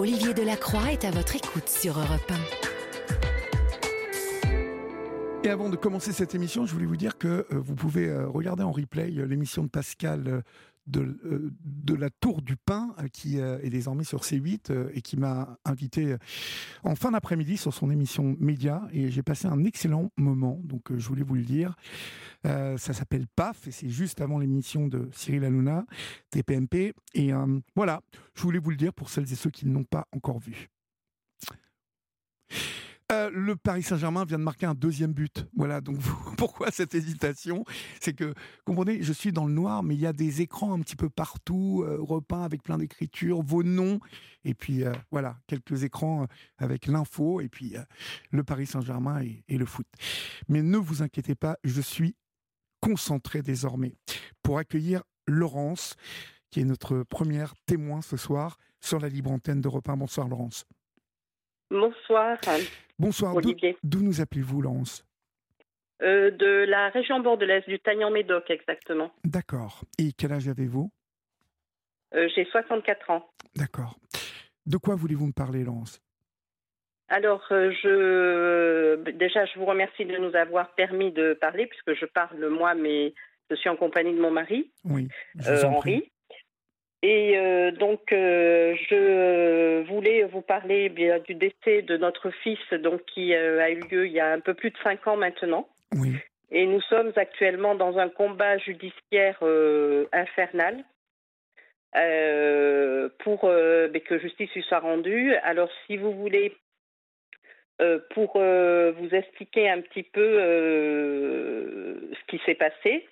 Olivier Delacroix est à votre écoute sur Europe 1. Et avant de commencer cette émission, je voulais vous dire que euh, vous pouvez euh, regarder en replay euh, l'émission de Pascal de, euh, de, la Tour du Pain, euh, qui euh, est désormais sur C8 et qui m'a invité en fin d'après-midi sur son émission Média. Et j'ai passé un excellent moment, donc je voulais vous le dire. ça s'appelle PAF et c'est juste avant l'émission de Cyril Hanouna, TPMP. Et voilà, je voulais vous le dire pour celles et ceux qui ne l'ont pas encore vu. Euh, le Paris Saint-Germain vient de marquer un deuxième but. Voilà, donc pourquoi cette hésitation? C'est que, comprenez, je suis dans le noir, mais il y a des écrans un petit peu partout, euh, repeints avec plein d'écritures, vos noms, et puis euh, voilà, quelques écrans avec l'info, et puis le Paris Saint-Germain et, et le foot. Mais ne vous inquiétez pas, je suis concentré désormais pour accueillir Laurence, qui est notre première témoin ce soir sur la libre antenne d'Europe 1. Bonsoir Laurence. Bonsoir. Bonsoir. Olivier. D'où nous appelez-vous, Laurence euh, De la région bordelaise, du Tagnan-Médoc, exactement. D'accord. Et quel âge avez-vous euh, J'ai 64 ans. D'accord. De quoi voulez-vous me parler, Laurence alors, euh, je déjà, je vous remercie de nous avoir permis de parler, puisque je parle moi, mais je suis en compagnie de mon mari, oui, Henri. Et euh, donc, euh, je voulais vous parler bien du décès de notre fils, donc qui euh, a eu lieu il y a un peu plus de cinq ans maintenant. Oui. Et nous sommes actuellement dans un combat judiciaire infernal pour que justice lui soit rendue. Alors, si vous voulez, pour vous expliquer un petit peu ce qui s'est passé.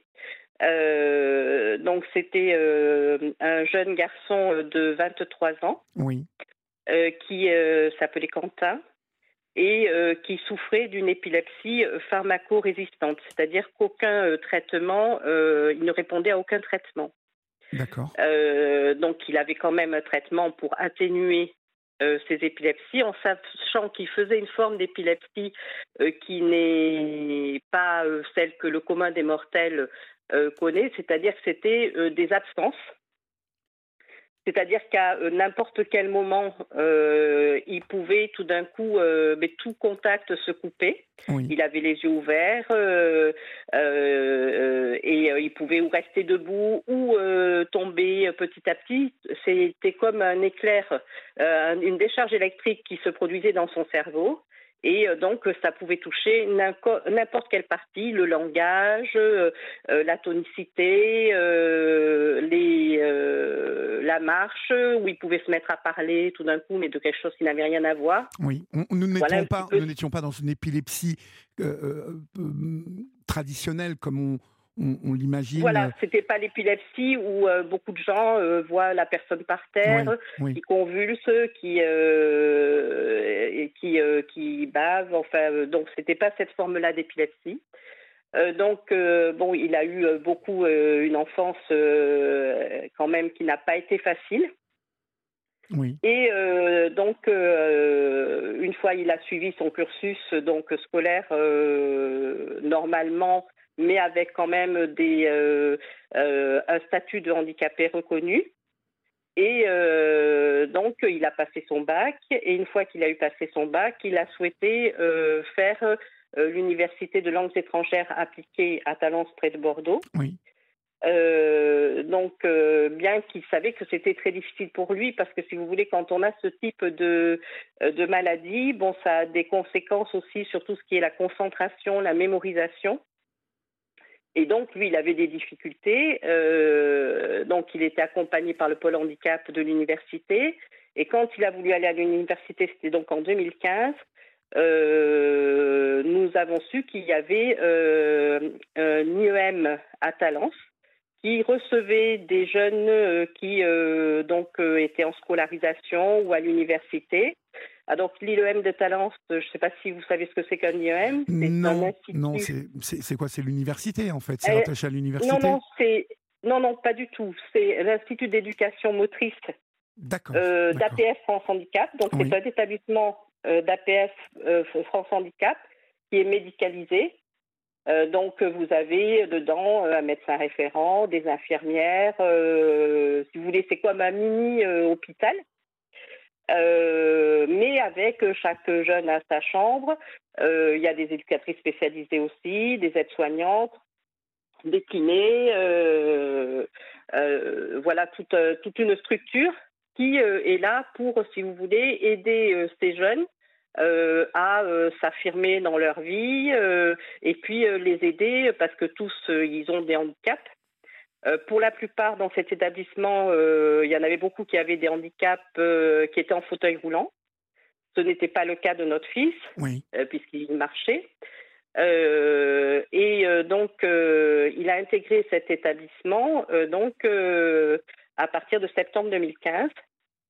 Euh, donc c'était euh, un jeune garçon euh, de 23 ans oui. qui s'appelait Quentin et qui souffrait d'une épilepsie pharmacorésistante, c'est-à-dire qu'aucun traitement, il ne répondait à aucun traitement. D'accord. donc il avait quand même un traitement pour atténuer ses épilepsies, en sachant qu'il faisait une forme d'épilepsie qui n'est pas celle que le commun des mortels euh, connaît, c'est-à-dire que c'était euh, des absences. C'est-à-dire qu'à euh, n'importe quel moment, il pouvait tout d'un coup, mais tout contact se couper. Il avait les yeux ouverts et il pouvait ou rester debout ou tomber petit à petit. C'était comme un éclair, une décharge électrique qui se produisait dans son cerveau. Et euh, donc, ça pouvait toucher n'importe quelle partie, le langage, euh, euh, la tonicité, les, la marche, où il pouvait se mettre à parler tout d'un coup, mais de quelque chose qui n'avait rien à voir. Oui, nous n'étions pas, pas, dans une épilepsie traditionnelle comme on, on, l'imagine. Voilà, c'était pas l'épilepsie où euh, beaucoup de gens euh, voient la personne par terre, qui convulse, qui euh, qui qui bave. Enfin, donc c'était pas cette forme-là d'épilepsie. donc bon, il a eu beaucoup une enfance quand même qui n'a pas été facile. Oui. Et donc, une fois il a suivi son cursus donc scolaire, normalement, mais avec quand même des, euh, euh, un statut de handicapé reconnu. Et euh, donc, il a passé son bac. Et une fois qu'il a eu passé son bac, il a souhaité faire l'université de langues étrangères appliquées à Talence près de Bordeaux. Oui. donc, bien qu'il savait que c'était très difficile pour lui, parce que si vous voulez, quand on a ce type de, de maladie, bon, ça a des conséquences aussi sur tout ce qui est la concentration, la mémorisation. Et donc, lui, il avait des difficultés. Euh, donc, il était accompagné par le pôle handicap de l'université. Et quand il a voulu aller à l'université, c'était donc en 2015, euh, nous avons su qu'il y avait euh, un IEM à Talence qui recevait des jeunes qui donc étaient en scolarisation ou à l'université ah, donc l'IEM de Talence, je ne sais pas si vous savez ce que c'est qu'un IEM. Non, non c'est quoi C'est l'université en fait C'est euh, attaché à l'université Non, non, c'est non, non, pas du tout. C'est l'Institut d'éducation motrice euh, d'APF France Handicap. Donc c'est un établissement euh, d'APF France Handicap qui est médicalisé. donc vous avez dedans un médecin référent, des infirmières. si vous voulez, c'est comme un mini hôpital. mais avec chaque jeune à sa chambre. Il y a des éducatrices spécialisées aussi, des aides-soignantes, des kinés, voilà toute, toute une structure qui est là pour, si vous voulez, aider ces jeunes euh, à euh, s'affirmer dans leur vie euh, et puis les aider parce que tous ils ont des handicaps. Pour la plupart dans cet établissement, il y en avait beaucoup qui avaient des handicaps qui étaient en fauteuil roulant. Ce n'était pas le cas de notre fils, puisqu'il marchait. et donc, il a intégré cet établissement donc à partir de septembre 2015.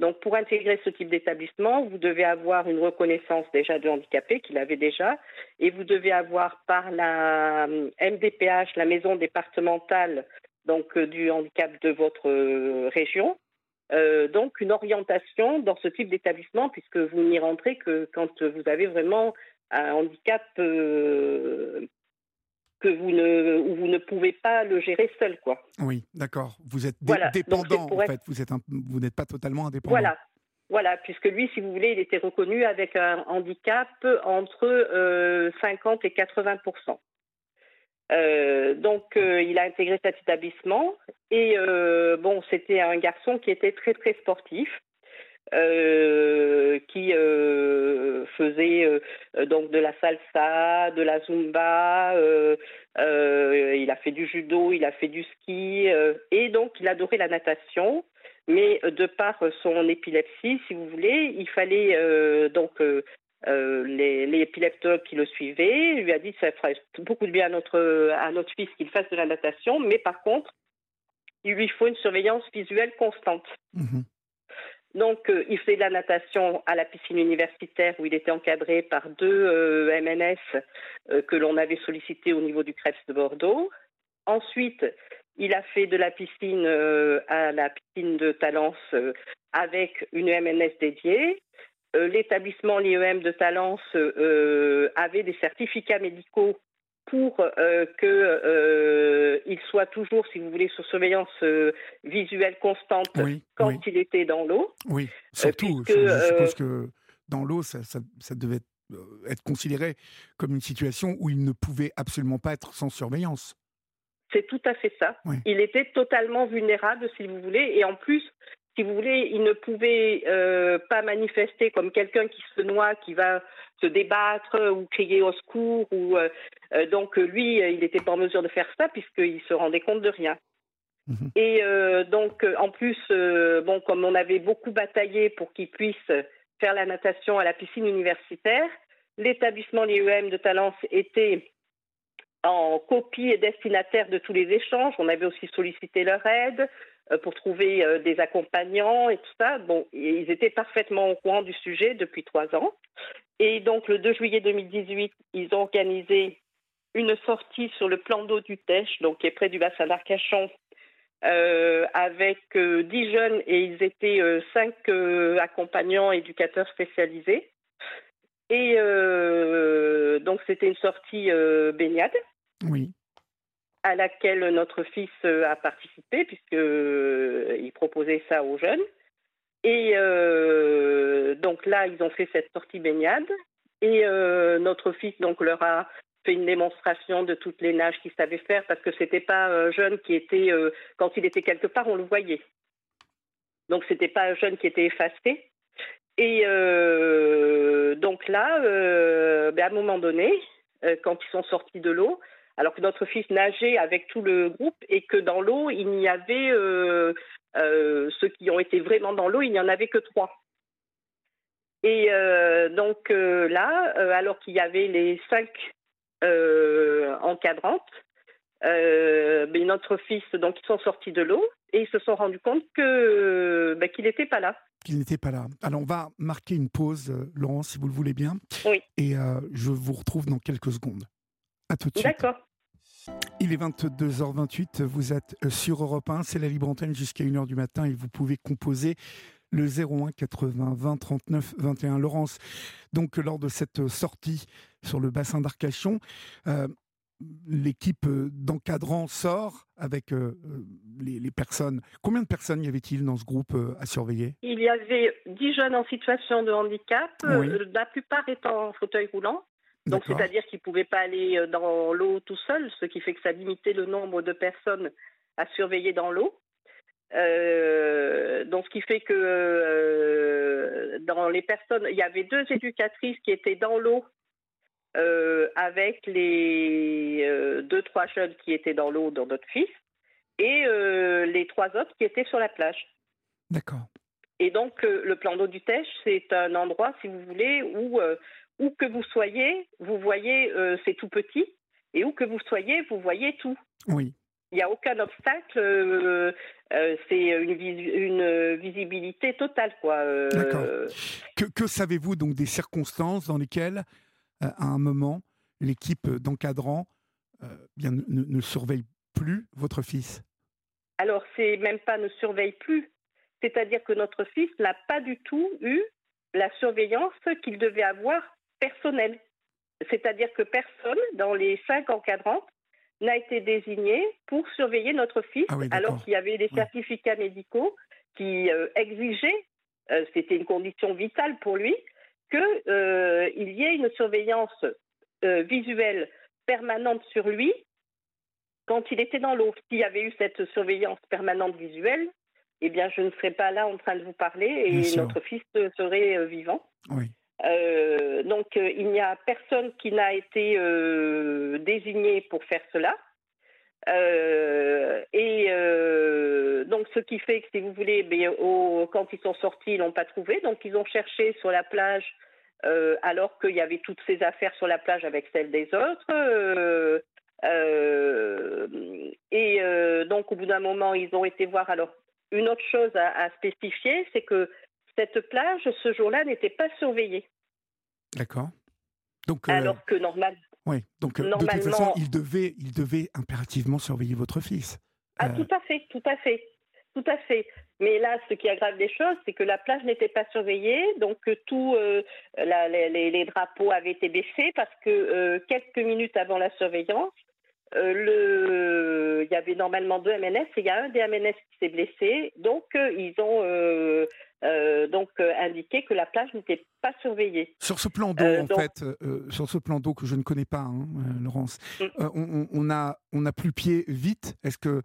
Donc, pour intégrer ce type d'établissement, vous devez avoir une reconnaissance déjà de handicapé qu'il avait déjà, et vous devez avoir par la MDPH, euh, la maison départementale donc euh, du handicap de votre euh, région, donc une orientation dans ce type d'établissement, puisque vous n'y rentrez que quand vous avez vraiment un handicap que vous ne, vous ne pouvez pas le gérer seul, quoi. Oui, d'accord. Vous êtes dépendant, en fait. Vous êtes vous n'êtes pas totalement indépendant. Voilà. Voilà, puisque lui, si vous voulez, il était reconnu avec un handicap entre 50 euh, et 80 euh, donc, euh, il a intégré cet établissement et bon, c'était un garçon qui était très très sportif. Euh, qui euh, faisait euh, donc de la salsa, de la zumba, il a fait du judo, il a fait du ski et donc il adorait la natation. Mais de par son épilepsie, si vous voulez, il fallait donc les, les, épileptologues qui le suivaient lui a dit ça ferait beaucoup de bien à notre à notre fils qu'il fasse de la natation, mais par contre, il lui faut une surveillance visuelle constante. Mmh donc, euh, il fait de la natation à la piscine universitaire où il était encadré par deux euh, MNS euh, que l'on avait sollicités au niveau du CREPS de Bordeaux. Ensuite, il a fait de la piscine à la piscine de Talence avec une MNS dédiée. L'établissement, l'IEM de Talence, avait des certificats médicaux pour euh, qu'il euh, soit toujours, si vous voulez, sous surveillance euh, visuelle constante quand il était dans l'eau. Oui, surtout, je, suppose que dans l'eau, ça, devait être, considéré comme une situation où il ne pouvait absolument pas être sans surveillance. C'est tout à fait ça. Il était totalement vulnérable, si vous voulez, et en plus, si vous voulez, il ne pouvait euh, pas manifester comme quelqu'un qui se noie, qui va se débattre ou crier au secours. Ou, euh, euh, donc lui, il n'était pas en mesure de faire ça puisqu'il se rendait compte de rien. Mhm. Et donc, en plus, bon, comme on avait beaucoup bataillé pour qu'il puisse faire la natation à la piscine universitaire, l'établissement l'IEM de Talence était en copie et destinataire de tous les échanges. On avait aussi sollicité leur aide. Euh, pour trouver euh, des accompagnants et tout ça. Bon, ils étaient parfaitement au courant du sujet depuis trois ans. Et donc, le 2 juillet 2018, ils ont organisé une sortie sur le plan d'eau du Tèche, donc qui est près du bassin d'Arcachon, euh, avec dix jeunes et ils étaient cinq accompagnants éducateurs spécialisés. Et donc, c'était une sortie baignade. Oui à laquelle notre fils euh, a participé, puisqu'il euh, proposait ça aux jeunes. Et euh, donc là, ils ont fait cette sortie baignade. Et notre fils donc leur a fait une démonstration de toutes les nages qu'il savait faire, parce que c'était pas un jeune qui était, quand il était quelque part, on le voyait. Donc c'était pas un jeune qui était effacé. Et donc là, ben, à un moment donné, quand ils sont sortis de l'eau, alors que notre fils nageait avec tout le groupe et que dans l'eau, il n'y avait, euh, euh, ceux qui ont été vraiment dans l'eau, il n'y en avait que trois. Et euh, donc là, alors qu'il y avait les cinq encadrantes, notre fils, donc ils sont sortis de l'eau et ils se sont rendus compte que ben, qu'il n'était pas là. Qu'il n'était pas là. Alors on va marquer une pause, Laurent, si vous le voulez bien. Oui. Et je vous retrouve dans quelques secondes. À tout de suite. D'accord. Il est 22h28, vous êtes sur Europe 1, c'est la libre antenne jusqu'à 1h du matin et vous pouvez composer le 01 80 20 39 21. Laurence, donc lors de cette sortie sur le bassin d'Arcachon, euh, l'équipe d'encadrants sort avec les, personnes. Combien de personnes y avait-il dans ce groupe à surveiller? Il y avait dix jeunes en situation de handicap, la plupart étant en fauteuil roulant. Donc, c'est-à-dire qu'ils ne pouvaient pas aller dans l'eau tout seuls, ce qui fait que ça limitait le nombre de personnes à surveiller dans l'eau. donc, ce qui fait que dans les personnes, il y avait deux éducatrices qui étaient dans l'eau euh, avec les euh, deux, trois jeunes qui étaient dans l'eau dans notre fils et euh, les trois autres qui étaient sur la plage. D'accord. Et donc, le plan d'eau du Tèche, c'est un endroit, si vous voulez, où, où que vous soyez, vous voyez, c'est tout petit, et où que vous soyez, vous voyez tout. Oui. Il n'y a aucun obstacle, c'est une, une, visibilité totale. quoi. D'accord. Que, que savez-vous donc des circonstances dans lesquelles à un moment, l'équipe d'encadrants euh, bien, ne, surveille plus votre fils? Alors, c'est même pas ne surveille plus. C'est-à-dire que notre fils n'a pas du tout eu la surveillance qu'il devait avoir personnelle. C'est-à-dire que personne dans les cinq encadrants n'a été désigné pour surveiller notre fils, ah alors qu'il y avait des certificats médicaux qui euh, exigeaient, euh, c'était une condition vitale pour lui, qu'il euh, y ait une surveillance visuelle permanente sur lui. Quand il était dans l'eau. S'il y avait eu cette surveillance permanente visuelle, eh bien, je ne serais pas là en train de vous parler et notre fils serait euh, donc, il n'y a personne qui n'a été désigné pour faire cela. et donc, ce qui fait que, si vous voulez, ben, quand ils sont sortis, ils l'ont pas trouvé. Donc, ils ont cherché sur la plage, euh, alors qu'il y avait toutes ces affaires sur la plage avec celles des autres. Euh, euh, et donc, au bout d'un moment, ils ont été voir. Alors, une autre chose à, spécifier, c'est que cette plage, ce jour-là, n'était pas surveillée. D'accord. Donc, alors que normal, oui, donc de toute façon, il devait, il devait impérativement surveiller votre fils. Ah, tout à fait, tout à fait. Tout à fait. Mais là, ce qui aggrave les choses, c'est que la plage n'était pas surveillée, donc euh, tous euh, les, drapeaux avaient été baissés parce que euh, quelques minutes avant la surveillance, le, il y avait normalement deux MNS et il y a un des MNS qui s'est blessé, donc ils ont donc indiqué que la plage n'était pas surveillée. Sur ce plan d'eau, en fait, sur ce plan d'eau que je ne connais pas, hein, Laurence, mm. on, on, a on a plus pied vite? Est-ce que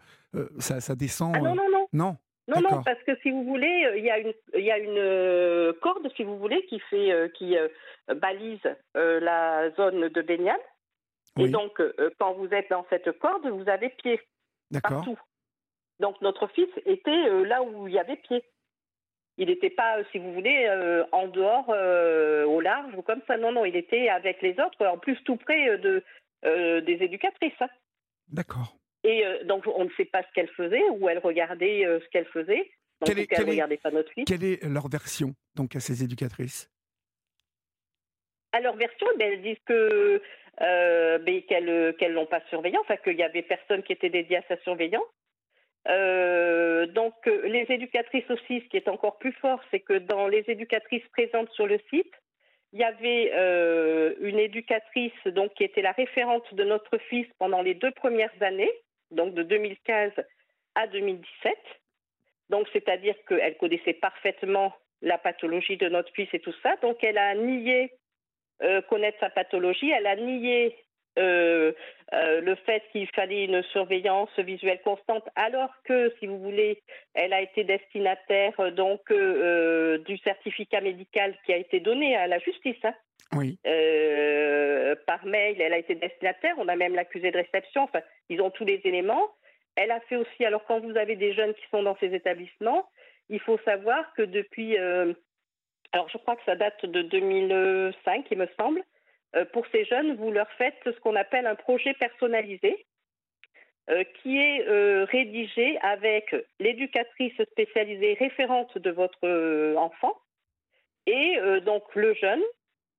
ça, ça descend ah non non non non? Non, non, parce que si vous voulez, euh, il y a une, il y a une euh, corde, si vous voulez, qui fait, euh, qui balise la zone de baignade. Et donc, quand vous êtes dans cette corde, vous avez pied partout. Donc, notre fils était là où il y avait pied. Il n'était pas, si vous voulez, en dehors, au large ou comme ça. Non, non, il était avec les autres, en plus tout près de, des éducatrices. Hein. D'accord. Et euh, donc, on ne sait pas ce qu'elle faisait, ou elle regardait euh, ce qu'elle faisait. quelle est, quelle regardait pas notre fille. Quelle est leur version, donc, à ces éducatrices? À leur version, ben, elles disent que euh, ben, qu'elles qu'elles l'ont pas surveillée, enfin qu'il y avait personne qui était dédié à sa surveillance. Donc, les éducatrices aussi, ce qui est encore plus fort, c'est que dans les éducatrices présentes sur le site, il y avait une éducatrice donc qui était la référente de notre fils pendant les deux premières années, donc de 2015 à 2017. Donc, c'est-à-dire qu'elle connaissait parfaitement la pathologie de notre fils et tout ça. Donc, elle a nié euh, connaître sa pathologie, elle a nié euh, euh, le fait qu'il fallait une surveillance visuelle constante, alors que, si vous voulez, elle a été destinataire donc du certificat médical qui a été donné à la justice. Hein. Oui. Euh, par mail, elle a été destinataire. On a même l'accusé de réception. Enfin, ils ont tous les éléments. Elle a fait aussi. Alors, quand vous avez des jeunes qui sont dans ces établissements, il faut savoir que depuis. Euh, alors, je crois que ça date de 2005, il me semble. Euh, pour ces jeunes, vous leur faites ce qu'on appelle un projet personnalisé, qui est rédigé avec l'éducatrice spécialisée référente de votre enfant et donc le jeune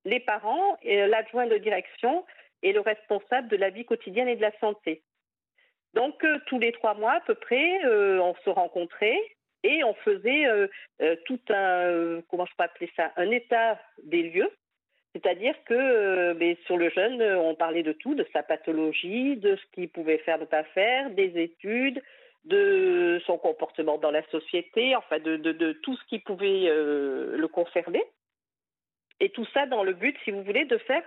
les parents, l'adjoint de direction et le responsable de la vie quotidienne et de la santé. Donc euh, tous les trois mois à peu près, euh, on se rencontrait et on faisait euh, tout un, comment je peux appeler ça, un état des lieux C'est-à-dire que ben, sur le jeune, on parlait de tout, de sa pathologie, de ce qu'il pouvait faire, ne pas faire, des études, de son comportement dans la société, enfin de, de, tout ce qui pouvait le concerner. Et tout ça dans le but, si vous voulez, de faire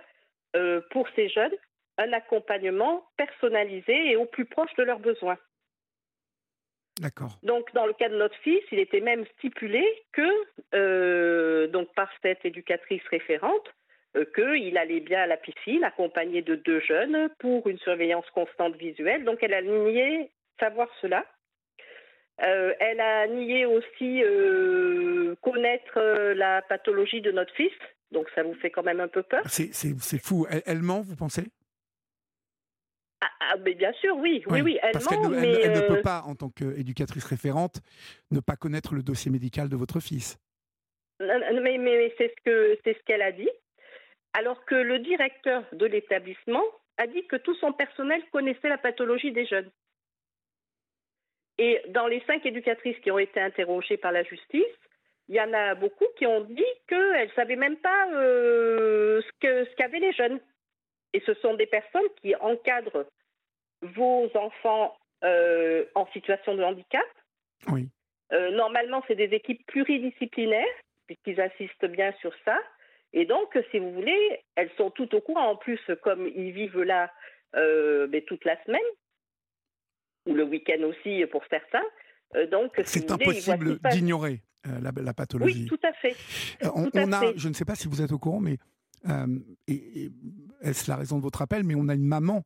pour ces jeunes un accompagnement personnalisé et au plus proche de leurs besoins. D'accord. Donc, dans le cas de notre fils, il était même stipulé que, euh, donc par cette éducatrice référente, euh, qu'il allait bien à la piscine, accompagné de deux jeunes, pour une surveillance constante visuelle. Donc, elle a nié savoir cela. Euh, elle a nié aussi connaître la pathologie de notre fils. Donc, ça vous fait quand même un peu peur. C'est fou. elle ment, vous pensez? Ah, ah, mais bien sûr, oui, oui, oui, elle, parce qu'elle ne, elle, ne peut euh, pas, en tant qu'éducatrice référente, ne pas connaître le dossier médical de votre fils. Mais, mais c'est ce que c'est ce qu'elle a dit. Alors que le directeur de l'établissement a dit que tout son personnel connaissait la pathologie des jeunes. Et dans les cinq éducatrices qui ont été interrogées par la justice, il y en a beaucoup qui ont dit qu'elles ne savaient même pas euh, ce qu'avaient les jeunes. Et ce sont des personnes qui encadrent vos enfants euh, en situation de handicap. Oui. Euh, normalement, c'est des équipes pluridisciplinaires, puisqu'ils assistent bien sur ça. Et donc, si vous voulez, elles sont toutes au courant. En plus, comme ils vivent là euh, mais toute la semaine, ou le week-end aussi pour certains. donc, c'est impossible d'ignorer la, pathologie. Oui, tout à fait. on, a, je ne sais pas si vous êtes au courant, mais euh, et, est-ce la raison de votre appel Mais on a une maman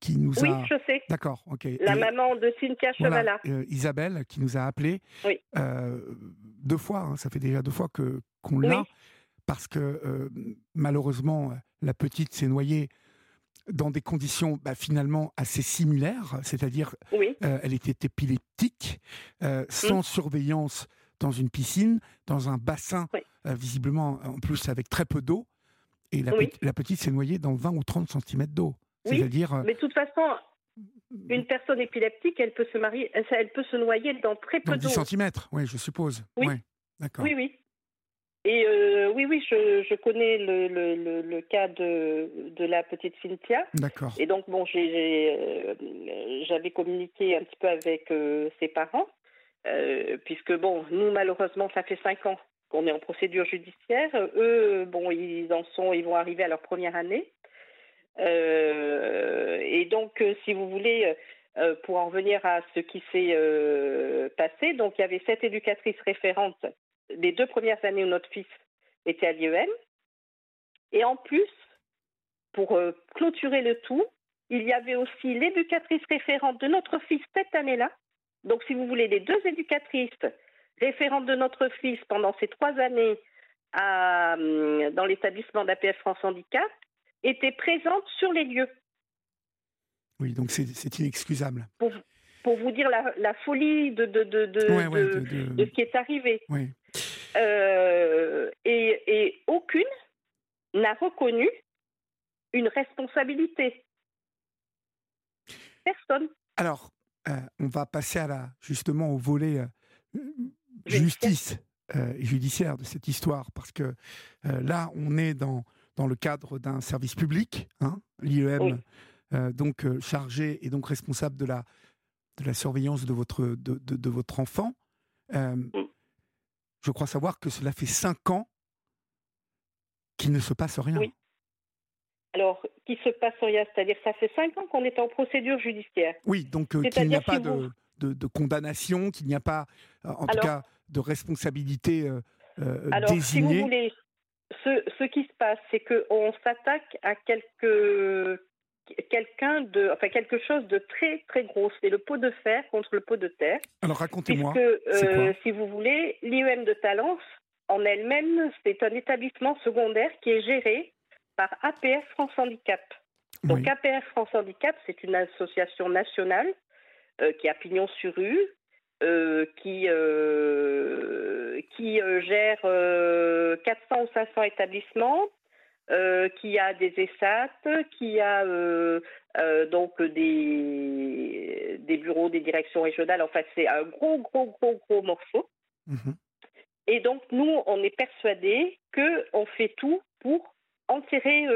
qui nous oui, a. Oui, je sais. D'accord, ok. La maman de Cynthia Chevala. Euh, Isabelle, qui nous a appelé oui. Euh, deux fois. Hein, ça fait déjà deux fois que qu'on l'a, parce que malheureusement la petite s'est noyée dans des conditions bah, finalement assez similaires, c'est-à-dire oui. elle était épileptique, sans mmh. surveillance dans une piscine, dans un bassin, visiblement en plus avec très peu d'eau. Et la, petite, s'est noyée dans 20 ou 30 cm d'eau. C'est-à-dire. Euh, mais de toute façon, une personne épileptique, elle peut se, marier, elle peut se noyer dans très peu d'eau. 10 cm, oui, je suppose. Oui, d'accord. Oui, oui. Et euh, oui, oui, je, je connais le, le, le, cas de, de, la petite Cynthia. D'accord. Et donc, bon, euh, j'avais communiqué un petit peu avec ses parents, puisque, bon, nous, malheureusement, ça fait cinq ans on est en procédure judiciaire. Eux, bon, ils en sont, ils vont arriver à leur première année. Euh, et donc, euh, si vous voulez, euh, pour en revenir à ce qui s'est passé, donc il y avait sept éducatrices référentes les deux premières années où notre fils était à l'IEM. Et en plus, pour clôturer le tout, il y avait aussi l'éducatrice référente de notre fils cette année-là. Donc, si vous voulez, les deux éducatrices référente de notre fils pendant ces trois années à, hum, dans l'établissement d'APF France Handicap, était présente sur les lieux. Oui, donc c'est inexcusable. Pour, pour, vous dire la, la folie de, de, de, de, ce qui est arrivé. Euh, et, et aucune n'a reconnu une responsabilité. Personne. Alors, euh, on va passer à la, justement au volet euh, justice euh, judiciaire de cette histoire, parce que là, on est dans, dans le cadre d'un service public, hein, l'IEM, donc chargé et donc responsable de la, de la surveillance de votre, de, de, votre enfant. Je crois savoir que cela fait cinq ans qu'il ne se passe rien. Oui. Alors, qu'il se passe rien, c'est-à-dire ça fait cinq ans qu'on est en procédure judiciaire. Oui, donc qu'il n'y a pas de, de, condamnation, qu'il n'y a pas, en tout cas, de responsabilité euh, euh, Alors, si vous voulez, ce, qui se passe, c'est qu'on s'attaque à quelque, quelqu'un de, enfin quelque chose de très très gros. C'est le pot de fer contre le pot de terre. Alors racontez-moi. Euh, si vous voulez, l'IEM de Talence en elle-même, c'est un établissement secondaire qui est géré par APF France Handicap. Donc APF France Handicap, c'est une association nationale qui a pignon sur rue, euh, qui, euh, qui euh, gère 400 ou 500 établissements, qui a des ESAT, qui a donc des, des bureaux, des directions régionales. Enfin, c'est un gros, gros, gros, gros morceau. Mhm. Et donc, nous, on est persuadés qu'on fait tout pour enterrer,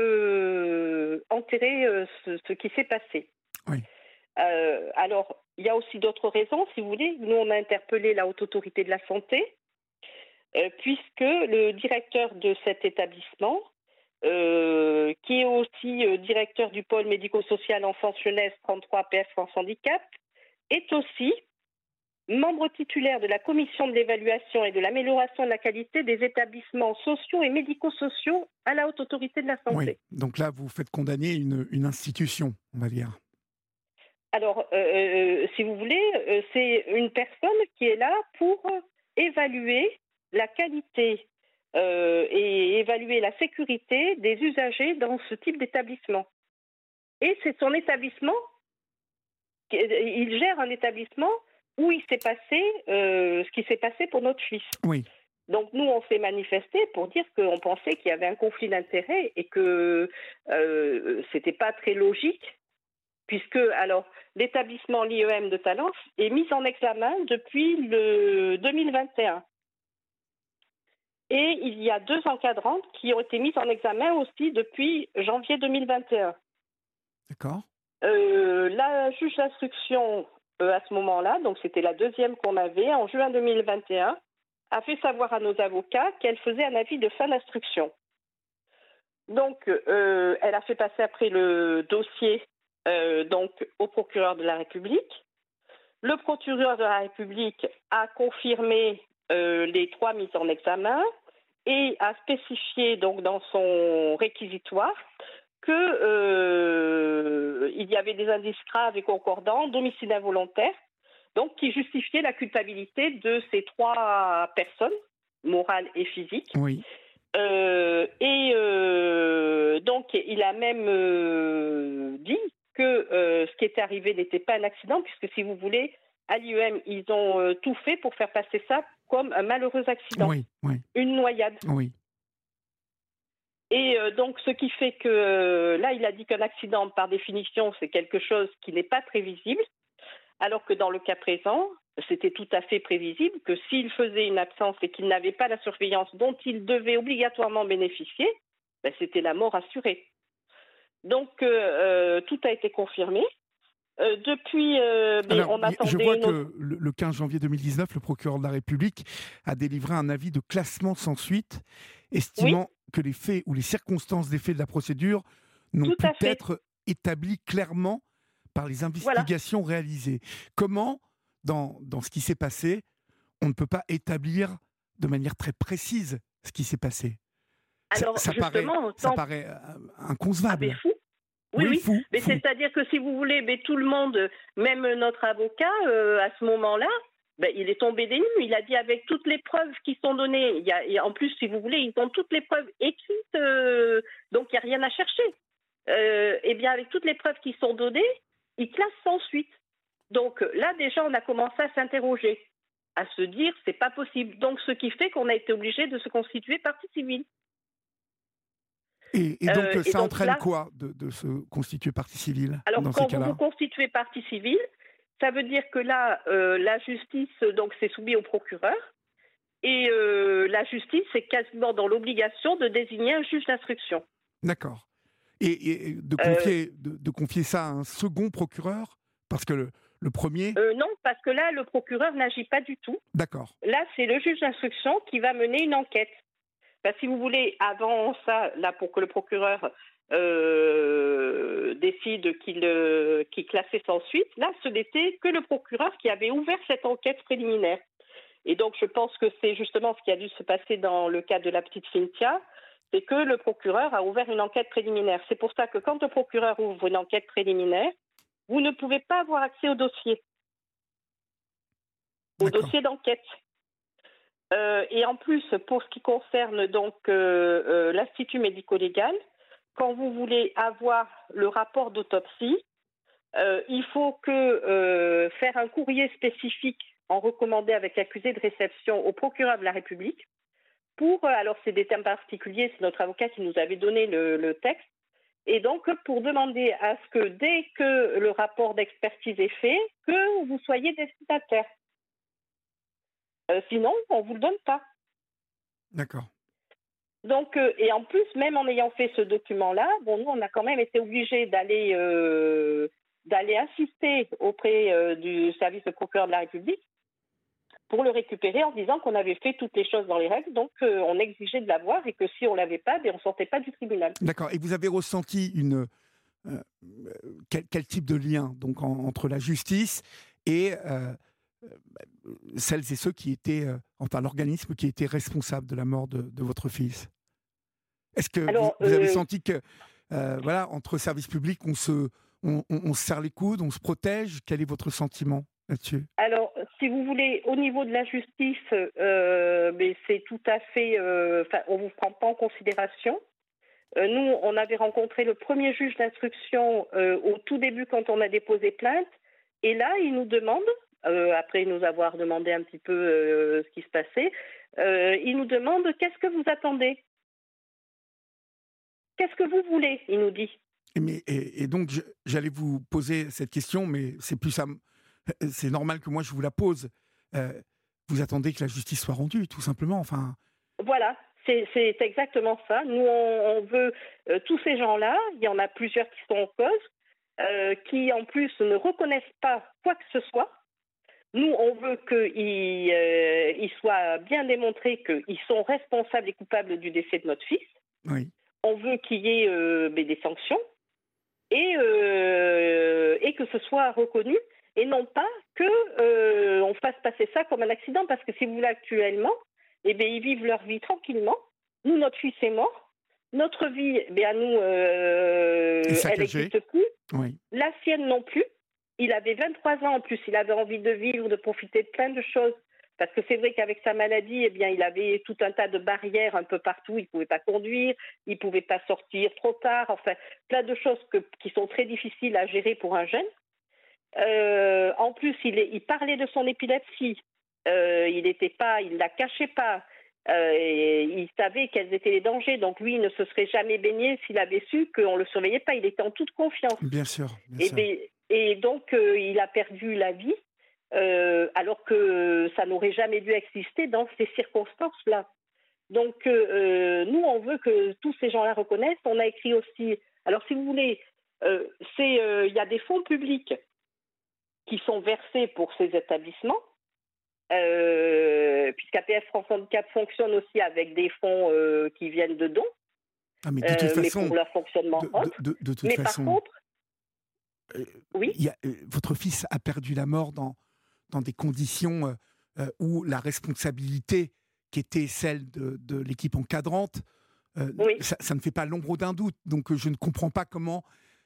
enterrer ce, qui s'est passé. Oui. alors, il y a aussi d'autres raisons, si vous voulez. Nous, on a interpellé la haute autorité de la santé, puisque le directeur de cet établissement, qui est aussi directeur du pôle médico-social enfance-jeunesse 33 PS France Handicap, est aussi membre titulaire de la commission de l'évaluation et de l'amélioration de la qualité des établissements sociaux et médico-sociaux à la haute autorité de la santé. Oui, donc là, vous faites condamner une, institution, on va dire. Alors, euh, euh, si vous voulez, euh, c'est une personne qui est là pour évaluer la qualité et évaluer la sécurité des usagers dans ce type d'établissement. Et c'est son établissement, il gère un établissement où il s'est passé euh, ce qui s'est passé pour notre fils. Oui. Donc nous, on s'est manifesté pour dire qu'on pensait qu'il y avait un conflit d'intérêts et que euh, c'était pas très logique, puisque alors l'établissement l'IEM de Talence est mis en examen depuis le 2021. Et il y a deux encadrantes qui ont été mises en examen aussi depuis janvier 2021. D'accord. Euh, la juge d'instruction euh, à ce moment-là, donc c'était la deuxième qu'on avait, en juin 2021, a fait savoir à nos avocats qu'elle faisait un avis de fin d'instruction. Donc, euh, elle a fait passer après le dossier donc au procureur de la République. Le procureur de la République a confirmé les trois mises en examen et a spécifié donc dans son réquisitoire qu'il euh, y avait des indices graves et concordants, domicile involontaire, donc qui justifiaient la culpabilité de ces trois personnes, morales et physiques. Oui. Euh, et euh, donc, il a même dit que ce qui était arrivé n'était pas un accident, puisque si vous voulez, à l'IEM, ils ont tout fait pour faire passer ça comme un malheureux accident. Oui, oui. Une noyade. Oui. Et euh, donc, ce qui fait que euh, là, il a dit qu'un accident, par définition, c'est quelque chose qui n'est pas prévisible, alors que dans le cas présent, c'était tout à fait prévisible que s'il faisait une absence et qu'il n'avait pas la surveillance dont il devait obligatoirement bénéficier, ben, c'était la mort assurée. Donc, euh, tout a été confirmé. Depuis, ben, on attendait. Je vois que le 15 janvier 2019, le procureur de la République a délivré un avis de classement sans suite, estimant que les faits ou les circonstances des faits de la procédure n'ont pu être établis clairement par les investigations réalisées. Comment, dans, dans ce qui s'est passé, on ne peut pas établir de manière très précise ce qui s'est passé? Alors, ça, paraît, ça paraît euh, inconcevable. Ah, Oui, oui. mais c'est-à-dire que si vous voulez, mais tout le monde, même notre avocat, euh, à ce moment-là, ben, il est tombé des nues. Il a dit avec toutes les preuves qui sont données. Il y a, en plus, si vous voulez, ils ont toutes les preuves écrites, euh, donc il n'y a rien à chercher. Euh, eh bien, avec toutes les preuves qui sont données, il classe sans suite. Donc là, déjà, on a commencé à s'interroger, à se dire c'est pas possible. Donc, ce qui fait qu'on a été obligé de se constituer partie civile. Et, donc, euh, ça entraîne quoi de, se constituer partie civile Alors, dans quand vous vous constituez partie civile, ça veut dire que là, euh, la justice donc s'est soumise au procureur et euh, la justice est quasiment dans l'obligation de désigner un juge d'instruction. D'accord. Et, de, confier, de, confier ça à un second procureur Parce que le, premier. Non, parce que là, le procureur n'agit pas du tout. D'accord. Là, c'est le juge d'instruction qui va mener une enquête. Si vous voulez, avant ça, là, pour que le procureur euh, décide qu'il euh, classait sans suite, là, ce n'était que le procureur qui avait ouvert cette enquête préliminaire. Et donc, je pense que c'est justement ce qui a dû se passer dans le cas de la petite Cynthia, c'est que le procureur a ouvert une enquête préliminaire. C'est pour ça que quand le procureur ouvre une enquête préliminaire, vous ne pouvez pas avoir accès au dossier, au dossier d'enquête. Euh, et en plus, pour ce qui concerne donc euh, l'institut médico-légal, quand vous voulez avoir le rapport d'autopsie, euh, il faut que euh, faire un courrier spécifique en recommandé avec accusé de réception au procureur de la République pour, euh, alors c'est des termes particuliers, c'est notre avocat qui nous avait donné le, texte, et donc pour demander à ce que dès que le rapport d'expertise est fait, que vous soyez destinataire. Sinon, on ne vous le donne pas. D'accord. Donc, euh, et en plus, même en ayant fait ce document-là, bon, nous, on a quand même été obligés d'aller euh, d'aller insister auprès euh, du service de procureur de la République pour le récupérer en disant qu'on avait fait toutes les choses dans les règles, donc on exigeait de l'avoir et que si on l'avait pas, ben, on sortait pas du tribunal. D'accord. Et vous avez ressenti une quel, type de lien donc entre la justice et celles et ceux qui étaient, enfin l'organisme qui était responsable de la mort de, de votre fils. Est-ce que vous, avez senti que, voilà, entre services publics, on se, on, se serre les coudes, on se protège? Quel est votre sentiment là-dessus? Alors, si vous voulez, au niveau de la justice, mais c'est tout à fait, enfin, on vous prend pas en considération. nous, on avait rencontré le premier juge d'instruction au tout début quand on a déposé plainte, et là, il nous demande euh, après nous avoir demandé un petit peu euh, ce qui se passait, euh, il nous demande qu'est-ce que vous attendez? Qu'est-ce que vous voulez? Il nous dit. Mais, et, donc, j'allais vous poser cette question, mais c'est plus c'est normal que moi je vous la pose. vous attendez que la justice soit rendue, tout simplement. Enfin. Voilà, c'est exactement ça. Nous, on, veut tous ces gens-là. Il y en a plusieurs qui sont en cause, qui en plus ne reconnaissent pas quoi que ce soit. Nous, on veut qu'il euh, soit bien démontré qu'ils sont responsables et coupables du décès de notre fils. On veut qu'il y ait euh, des sanctions et, euh, et que ce soit reconnu et non pas que on fasse passer ça comme un accident parce que si vous voulez actuellement, eh bien, ils vivent leur vie tranquillement. Nous, notre fils est mort. Notre vie, eh à nous, elle n'existe plus. La sienne non plus il avait 23 ans en plus, il avait envie de vivre, de profiter de plein de choses. Parce que c'est vrai qu'avec sa maladie, eh bien, il avait tout un tas de barrières un peu partout. Il ne pouvait pas conduire, il ne pouvait pas sortir trop tard. Enfin, plein de choses qui sont très difficiles à gérer pour un jeune. Euh, en plus, il, parlait de son épilepsie. Euh, il n'était pas, il la cachait pas. Euh, il savait quels étaient les dangers. Donc lui, il ne se serait jamais baigné s'il avait su qu'on ne le surveillait pas. Il était en toute confiance. Bien sûr. Bien sûr. Et donc, euh, il a perdu la vie, euh, alors que ça n'aurait jamais dû exister dans ces circonstances-là. Donc, euh, nous, on veut que tous ces gens-là reconnaissent. On a écrit aussi. Alors, si vous voulez, il y a des fonds publics qui sont versés pour ces établissements, puisqu'APF France Handicap fonctionne aussi avec des fonds qui viennent de dons. Ah, mais de toute façon, pour leur fonctionnement de, de, toute mais par contre, euh. Euh, votre fils a perdu la mort dans, dans des conditions euh, où la responsabilité qui était celle de, l'équipe encadrante, ça, ne fait pas l'ombre d'un doute. Donc je ne comprends pas comment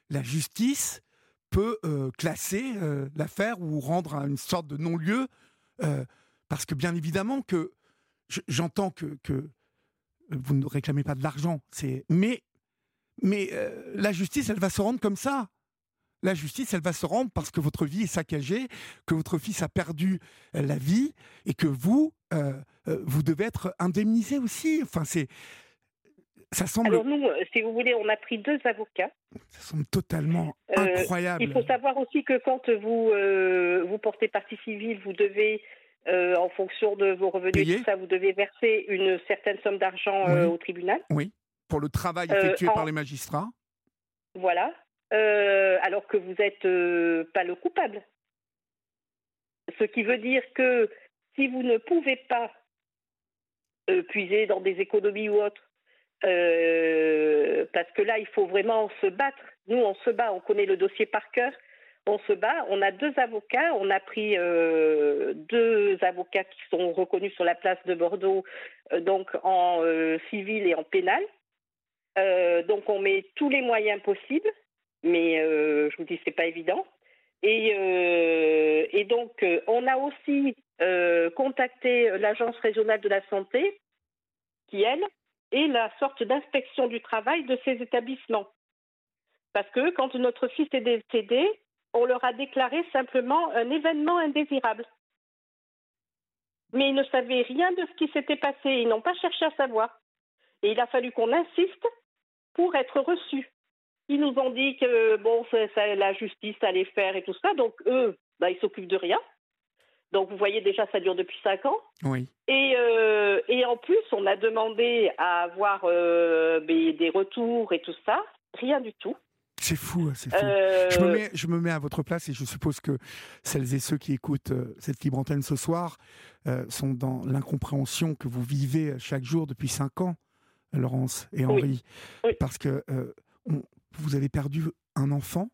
la justice peut classer l'affaire ou rendre une sorte de non-lieu, parce que bien évidemment que j'entends que, que, vous ne réclamez pas de l'argent, mais mais la justice, elle va se rendre comme ça la justice, elle va se rendre parce que votre vie est saccagée, que votre fils a perdu euh, la vie et que vous, euh, euh, vous devez être indemnisé aussi. Enfin, c'est. Ça semble. Alors, nous, si vous voulez, on a pris deux avocats. Ça semble totalement incroyable. Il faut savoir aussi que quand vous, vous portez partie civile, vous devez. en fonction de vos revenus, tout ça, vous devez verser une certaine somme d'argent au tribunal. Oui, pour le travail effectué par les magistrats. Voilà. Euh, alors que vous n'êtes euh, pas le coupable. Ce qui veut dire que si vous ne pouvez pas euh, puiser dans des économies ou autres, parce que là, il faut vraiment se battre. Nous, on se bat, on connaît le dossier par cœur. On se bat. On a deux avocats. On a pris deux avocats qui sont reconnus sur la place de Bordeaux, donc en civil et en pénal. donc, on met tous les moyens possibles mais euh, je vous dis c'est pas évident. Et, euh, donc euh, on a aussi contacté l'agence régionale de la santé, qui elle est la sorte d'inspection du travail de ces établissements. Parce que quand notre fils est décédé, on leur a déclaré simplement un événement indésirable. Mais ils ne savaient rien de ce qui s'était passé, ils n'ont pas cherché à savoir. Et il a fallu qu'on insiste pour être reçus. Ils nous ont dit que bon, ça, la justice allait faire et tout ça, donc eux, bah, ils s'occupent de rien. Donc vous voyez déjà, ça dure depuis cinq ans. Oui. Et, euh, et en plus, on a demandé à avoir euh, des retours et tout ça. Rien du tout. C'est fou, c'est fou. Euh, Je, me mets, je me mets à votre place et je suppose que celles et ceux qui écoutent euh, cette libre antenne ce soir euh, sont dans l'incompréhension que vous vivez chaque jour depuis cinq ans, Laurence et Henri. Oui. Parce que on- vous avez perdu un enfant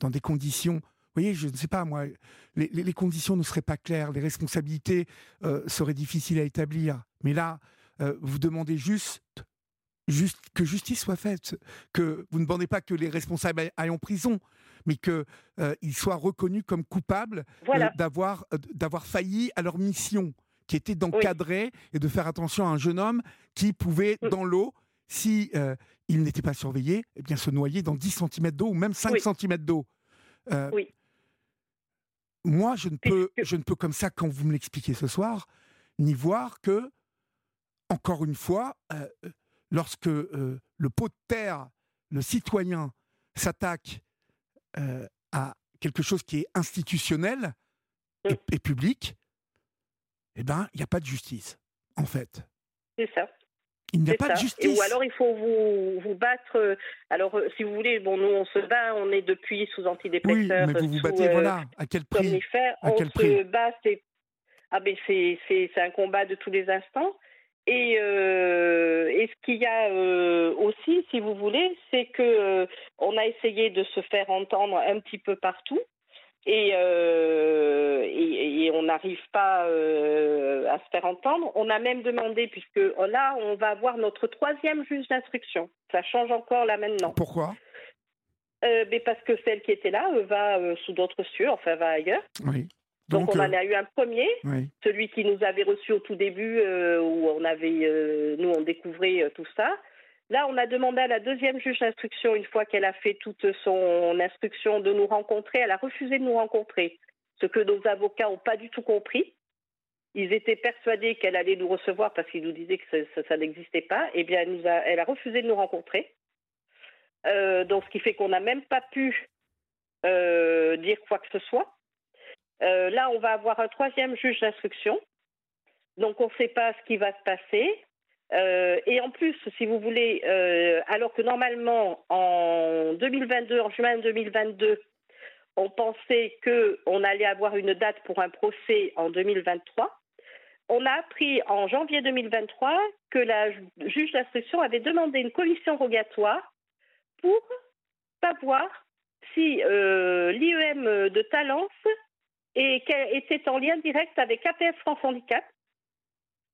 dans des conditions. Vous voyez, je ne sais pas, moi, les, conditions ne seraient pas claires, les responsabilités euh, seraient difficiles à établir. Mais là, euh, vous demandez juste, juste que justice soit faite, que vous ne demandez pas que les responsables aillent- en prison, mais qu'ils soient reconnus comme coupables euh, Voilà. d'avoir euh, d'avoir failli à leur mission, qui était d'encadrer et de faire attention à un jeune homme qui pouvait, Mm. dans l'eau, si euh, il n'était pas surveillé, eh bien se noyer dans 10 cm d'eau ou même 5 Oui. cm d'eau. Euh, Oui. Moi, je ne, peux, je ne peux comme ça, quand vous me l'expliquez ce soir, ni voir que, encore une fois, euh, lorsque euh, le pot de terre, le citoyen, s'attaque à quelque chose qui est institutionnel et, Mm. et public, eh ben, il n'y a pas de justice, en fait. C'est ça. Il n'y a pas ça. de Et, justice. ou alors il faut vous, vous battre. euh, Alors euh, si vous voulez, bon nous on se bat, on est depuis sous oui, antidépresseurs. mais vous vous sous, battez, euh, voilà. À quel prix? À on quel se prix? bat, c'est ah ben c'est c'est c'est un combat de tous les instants. Et, euh, et ce qu'il y a euh, aussi, si vous voulez, c'est que euh, on a essayé de se faire entendre un petit peu partout. Et, euh, et, et on n'arrive pas euh, à se faire entendre. On a même demandé, puisque là, on va avoir notre troisième juge d'instruction. Ça change encore là maintenant. Pourquoi? Euh, mais parce que celle qui était là va sous d'autres cieux, enfin va ailleurs. Oui. Donc, on en a eu un premier, oui. celui qui nous avait reçu au tout début, où on avait, nous, on découvrait tout ça. Là, on a demandé à la deuxième juge d'instruction, une fois qu'elle a fait toute son instruction, de nous rencontrer. Elle a refusé de nous rencontrer, ce que nos avocats n'ont pas du tout compris. Ils étaient persuadés qu'elle allait nous recevoir parce qu'ils nous disaient que ça, n'existait pas. Eh bien, elle, a, refusé de nous rencontrer. Euh, ce qui fait qu'on n'a même pas pu euh, dire quoi que ce soit. Euh, là, on va avoir un troisième juge d'instruction. Donc, on ne sait pas ce qui va se passer. Euh, et en plus, si vous voulez, euh, alors que normalement, en 2022, en juin 2022, on pensait qu'on allait avoir une date pour un procès en 2023. On a appris en janvier 2023 que la ju- juge d'instruction avait demandé une commission rogatoire pour savoir si euh, l'IEM de Talence était en lien direct avec APS France Handicap,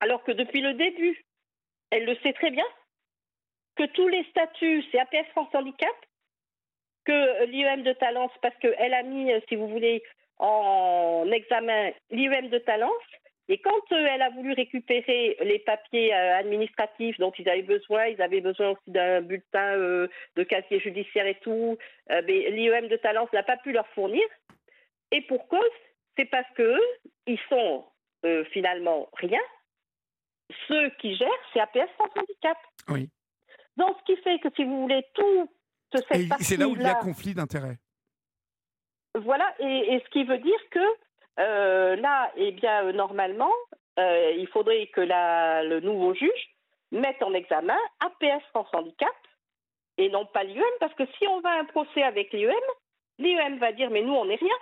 alors que depuis le début, elle le sait très bien, que tous les statuts, c'est APS France Handicap, que l'IEM de Talence, parce qu'elle a mis, euh, si vous voulez, en examen l'IEM de Talence, et quand euh, elle a voulu récupérer les papiers euh, administratifs dont ils avaient besoin, ils avaient besoin aussi d'un bulletin de casier judiciaire et tout, l'IEM de Talence n'a pas pu leur fournir. Et pour cause, c'est parce que ils sont finalement rien. Ceux qui gèrent, c'est APS France Handicap. Oui. Donc, ce qui fait que si vous voulez tout cette Et c'est là où il y a conflit d'intérêts. voilà, et, et ce qui veut dire que euh, là, eh bien, normalement, euh, il faudrait que la, le nouveau juge mette en examen APS France Handicap et non pas l'IEM, parce que si on va à un procès avec l'IEM, l'IEM va dire mais nous on n'est rien,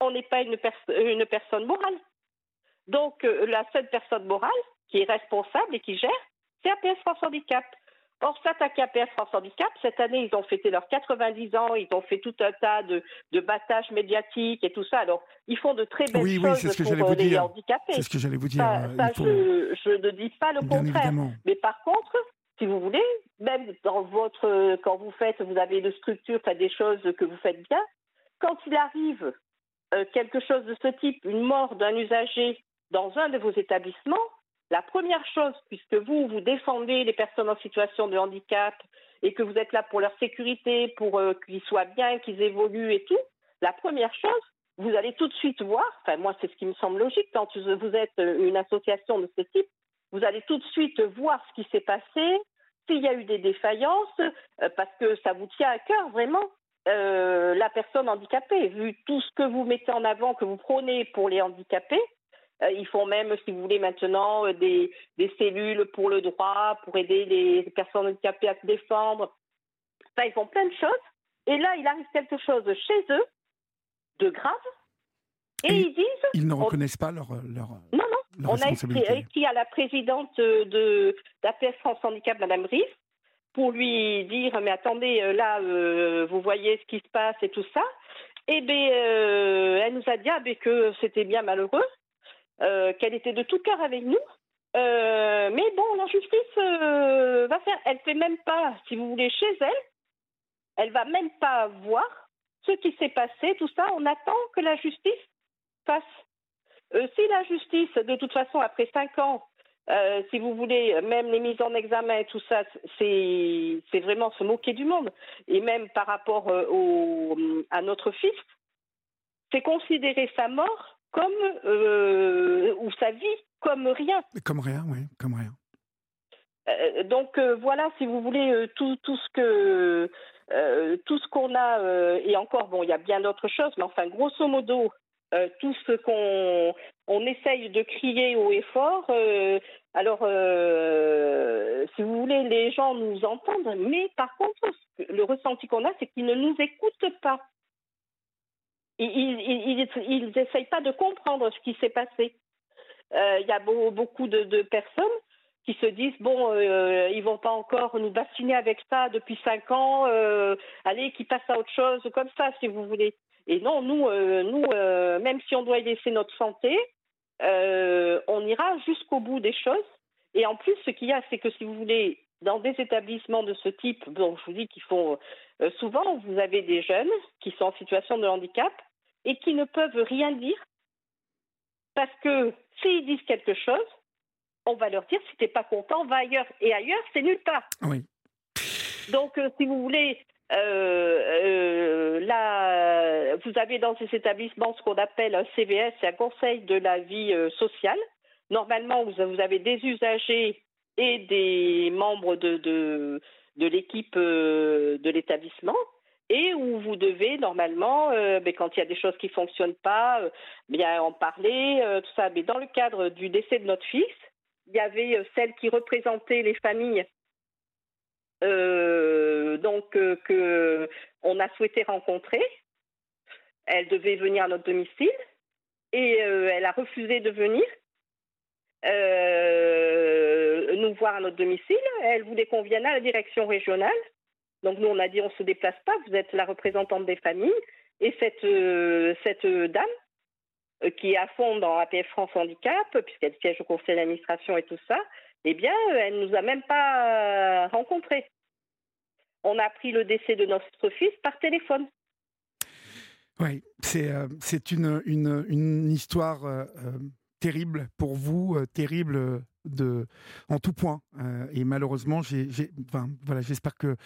on n'est pas une, pers- une personne morale. Donc euh, la seule personne morale qui est responsable et qui gère, c'est APS France Handicap. Or, s'attaquer à APS France Handicap, cette année, ils ont fêté leurs 90 ans, ils ont fait tout un tas de, de battages médiatiques et tout ça. Alors, ils font de très belles Oui, oui, choses c'est ce que pour j'allais euh, vous les dire. handicapés. C'est ce que j'allais vous dire. Ça, euh, ça, il faut- je, je ne dis pas le Bien contraire. évidemment. Mais par contre, si vous voulez, même dans votre, quand vous faites, vous avez une structure, des choses que vous faites bien. Quand il arrive euh, quelque chose de ce type, une mort d'un usager dans un de vos établissements, la première chose, puisque vous, vous défendez les personnes en situation de handicap et que vous êtes là pour leur sécurité, pour euh, qu'ils soient bien, qu'ils évoluent et tout, la première chose, vous allez tout de suite voir, enfin moi c'est ce qui me semble logique, quand vous êtes une association de ce type, vous allez tout de suite voir ce qui s'est passé, s'il y a eu des défaillances, euh, parce que ça vous tient à cœur vraiment. la personne handicapée. Vu tout ce que vous mettez en avant, que vous prônez pour les handicapés, ils font même, si vous voulez, maintenant des, des, cellules pour le droit, pour aider les personnes handicapées à se défendre. Enfin, ils font plein de choses. Et là, il arrive quelque chose chez eux de grave. Et, ils disent. Ils ne reconnaissent pas leur, leur. Non, non. on a écrit, à la présidente de d'APS France Handicap, Madame Riff, pour lui dire Mais attendez, euh, là, euh, vous voyez ce qui se passe et tout ça. Et bien, euh, elle nous a dit ah, ben, que c'était bien malheureux, qu'elle était de tout cœur avec nous. mais bon, la justice va faire. Elle fait même pas, si vous voulez, chez elle. Elle va même pas voir ce qui s'est passé, tout ça. On attend que la justice fasse. si la justice, de toute façon, après cinq ans, euh, si vous voulez, même les mises en examen et tout ça, c'est vraiment se moquer du monde. Et même par rapport euh, à notre fils, c'est considérer sa mort comme euh, ou sa vie comme rien. Comme rien, oui, comme rien. donc voilà, si vous voulez, tout, tout ce que tout ce qu'on a et encore bon, il y a bien d'autres choses, mais enfin grosso modo, euh, tout ce qu'on on essaye de crier haut et fort. Euh, alors, euh, si vous voulez, les gens nous entendent, mais par contre, le ressenti qu'on a, c'est qu'ils ne nous écoutent pas. Ils n'essayent pas de comprendre ce qui s'est passé. Il y a beaucoup de, personnes qui se disent bon, ils ils vont pas encore nous vacciner avec ça depuis cinq ans. allez, qui passent à autre chose, comme ça, si vous voulez. Et non, nous, euh, nous euh, même si on doit y laisser notre santé, euh, on ira jusqu'au bout des choses. Et en plus, ce qu'il y a, c'est que si vous voulez, dans des établissements de ce type, bon, je vous dis qu'ils font souvent, vous avez des jeunes qui sont en situation de handicap et qui ne peuvent rien dire parce que s'ils disent quelque chose, on va leur dire si t'es pas content, va ailleurs. Et ailleurs, c'est nulle part. Oui. Donc, si vous voulez, euh, euh, là, vous avez dans ces établissements ce qu'on appelle un CVS, c'est un conseil de la vie euh, sociale. Normalement, vous, avez des usagers et des membres de, de, de l'équipe de l'établissement et où vous devez normalement, ben, quand il y a des choses qui ne fonctionnent pas, bien en parler, tout ça. Mais dans le cadre du décès de notre fils, il y avait celle qui représentait les familles euh, donc euh, que on a souhaité rencontrer. Elle devait venir à notre domicile et euh, elle a refusé de venir nous voir à notre domicile. Elle voulait qu'on vienne à la direction régionale. Donc nous on a dit on se déplace pas, vous êtes la représentante des familles et cette cette dame qui est à fond dans APF France Handicap, puisqu'elle siège au conseil d'administration et tout ça, eh bien, elle ne nous a même pas rencontrés. On a appris le décès de notre fils par téléphone. Oui, c'est euh, une, une, histoire euh, euh, terrible pour vous, terrible de, en tout point. et malheureusement, j'ai enfin, voilà, j'espère que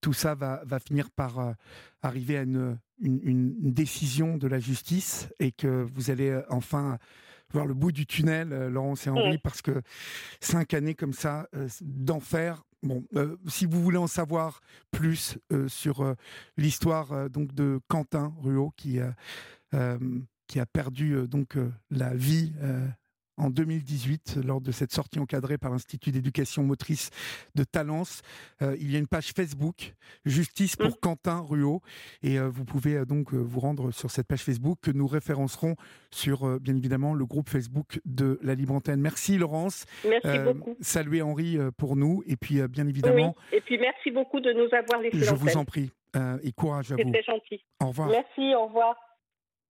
tout ça va, va finir par arriver à une, une, décision de la justice et que vous allez enfin voir le bout du tunnel, Laurence et Henri, parce que cinq années comme ça d'enfer, Bon, euh, si vous voulez en savoir plus euh, sur euh, l'histoire donc de Quentin Ruot qui qui a perdu donc la vie en 2018 lors de cette sortie encadrée par l'Institut d'éducation motrice de Talence. Euh, il y a une page Facebook, Justice pour mmh. Quentin Ruot, et euh, vous pouvez euh, donc vous rendre sur cette page Facebook que nous référencerons sur, bien évidemment, le groupe Facebook de la Libre Antenne. Merci Laurence. Merci beaucoup. Saluez Henri pour nous, et puis bien évidemment. Et puis merci beaucoup de nous avoir laissé Je vous en prie, et courage à vous. C'était gentil. Au revoir. Merci, au revoir.